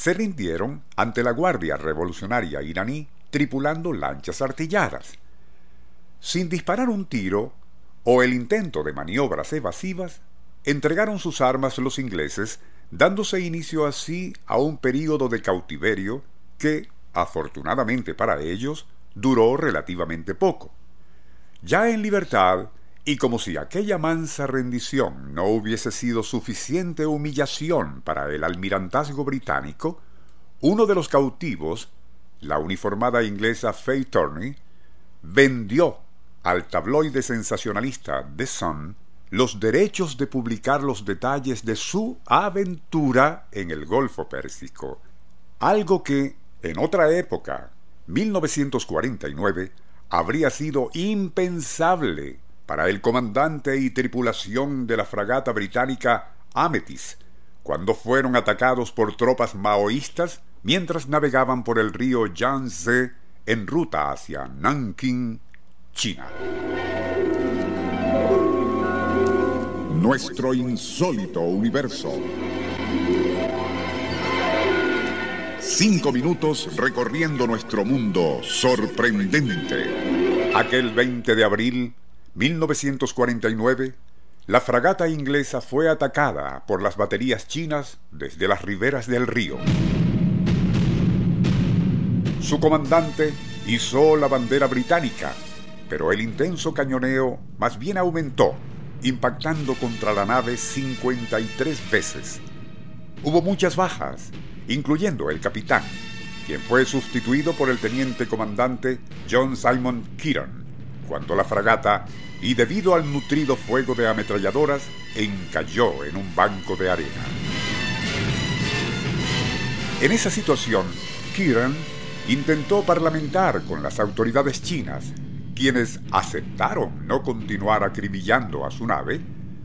se rindieron ante la Guardia Revolucionaria iraní tripulando lanchas artilladas. Sin disparar un tiro o el intento de maniobras evasivas, entregaron sus armas los ingleses, dándose inicio así a un período de cautiverio que, afortunadamente para ellos, duró relativamente poco. Ya en libertad, y como si aquella mansa rendición no hubiese sido suficiente humillación para el almirantazgo británico, uno de los cautivos, la uniformada inglesa Faye Turney, vendió al tabloide sensacionalista The Sun los derechos de publicar los detalles de su aventura en el Golfo Pérsico, algo que, en otra época, 1949, habría sido impensable para el comandante y tripulación de la fragata británica Amethyst, cuando fueron atacados por tropas maoístas mientras navegaban por el río Yangtze en ruta hacia Nanking, China. Nuestro insólito universo. Cinco minutos recorriendo nuestro mundo sorprendente. Aquel 20 de abril 1949, la fragata inglesa fue atacada por las baterías chinas desde las riberas del río. Su comandante izó la bandera británica, pero el intenso cañoneo más bien aumentó, impactando contra la nave 53 veces. Hubo muchas bajas, incluyendo el capitán, quien fue sustituido por el teniente comandante John Simon Kieran, cuando la fragata, y debido al nutrido fuego de ametralladoras, encalló en un banco de arena. En esa situación, Kieran intentó parlamentar con las autoridades chinas, quienes aceptaron no continuar acribillando a su nave,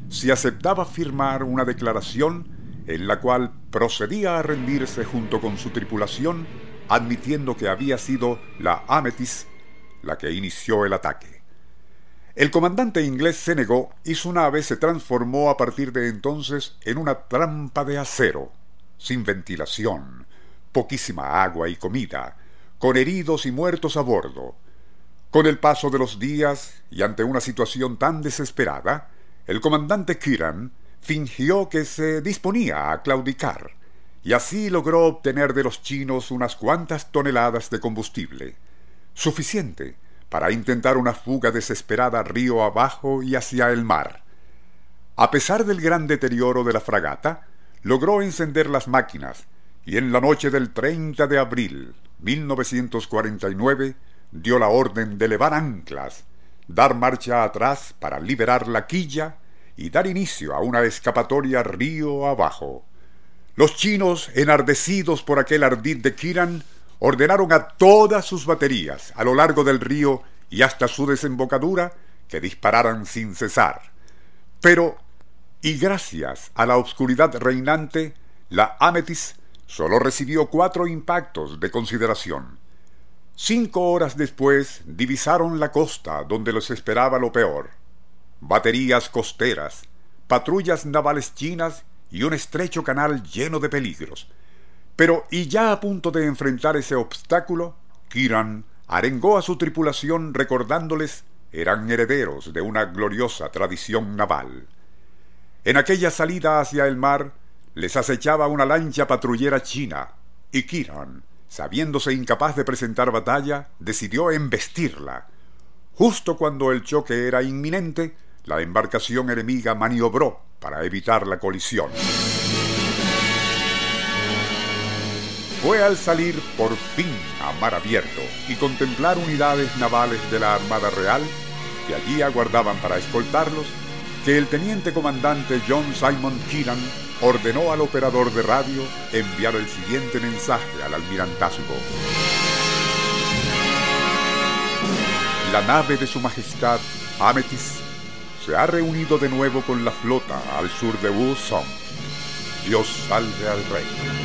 si aceptaba firmar una declaración en la cual procedía a rendirse junto con su tripulación, admitiendo que había sido la Amethyst la que inició el ataque. El comandante inglés se negó y su nave se transformó a partir de entonces en una trampa de acero, sin ventilación, poquísima agua y comida, con heridos y muertos a bordo. Con el paso de los días y ante una situación tan desesperada, el comandante Kiran fingió que se disponía a claudicar, y así logró obtener de los chinos unas cuantas toneladas de combustible, suficiente para intentar una fuga desesperada río abajo y hacia el mar. A pesar del gran deterioro de la fragata, logró encender las máquinas y en la noche del 30 de abril 1949 dio la orden de levar anclas, dar marcha atrás para liberar la quilla y dar inicio a una escapatoria río abajo. Los chinos, enardecidos por aquel ardid de Kiran, ordenaron a todas sus baterías a lo largo del río y hasta su desembocadura que dispararan sin cesar. Pero, y gracias a la oscuridad reinante, la Amethyst solo recibió cuatro impactos de consideración. Cinco horas después divisaron la costa donde los esperaba lo peor. Baterías costeras, patrullas navales chinas y un estrecho canal lleno de peligros. Pero, y ya a punto de enfrentar ese obstáculo, Kiran arengó a su tripulación recordándoles eran herederos de una gloriosa tradición naval. En aquella salida hacia el mar les acechaba una lancha patrullera china, y Kiran, sabiéndose incapaz de presentar batalla, decidió embestirla. Justo cuando el choque era inminente, la embarcación enemiga maniobró para evitar la colisión. Fue al salir por fin a mar abierto y contemplar unidades navales de la Armada Real que allí aguardaban para escoltarlos que el teniente comandante John Simon Keenan ordenó al operador de radio enviar el siguiente mensaje al almirantazgo. La nave de su majestad Amethyst se ha reunido de nuevo con la flota al sur de Wusong. Dios salve al rey.